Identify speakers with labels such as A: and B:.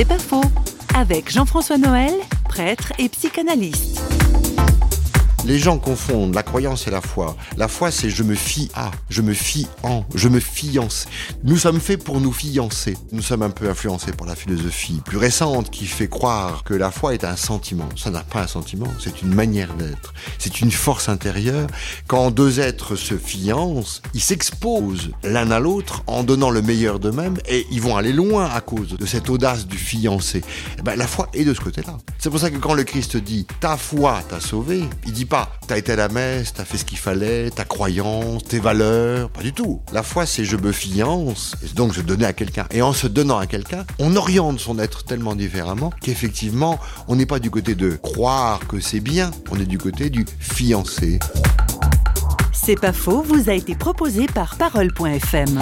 A: C'est pas faux. Avec Jean-François Noël, prêtre et psychanalyste.
B: Les gens confondent la croyance et la foi. La foi, c'est je me fie à, je me fie en, je me fiance. Nous sommes faits pour nous fiancer. Nous sommes un peu influencés par la philosophie plus récente qui fait croire que la foi est un sentiment. Ça n'a pas un sentiment, c'est une manière d'être. C'est une force intérieure. Quand deux êtres se fiancent, ils s'exposent l'un à l'autre en donnant le meilleur d'eux-mêmes et ils vont aller loin à cause de cette audace du fiancé. Eh ben, la foi est de ce côté-là. C'est pour ça que quand le Christ dit ta foi t'a sauvé, il dit pas t'as été à la messe, t'as fait ce qu'il fallait, ta croyance, tes valeurs, pas du tout. La foi c'est je me fiance, et donc je donnais à quelqu'un. Et en se donnant à quelqu'un, on oriente son être tellement différemment qu'effectivement, on n'est pas du côté de croire que c'est bien, on est du côté du fiancé.
A: C'est pas faux, vous a été proposé par parole.fm.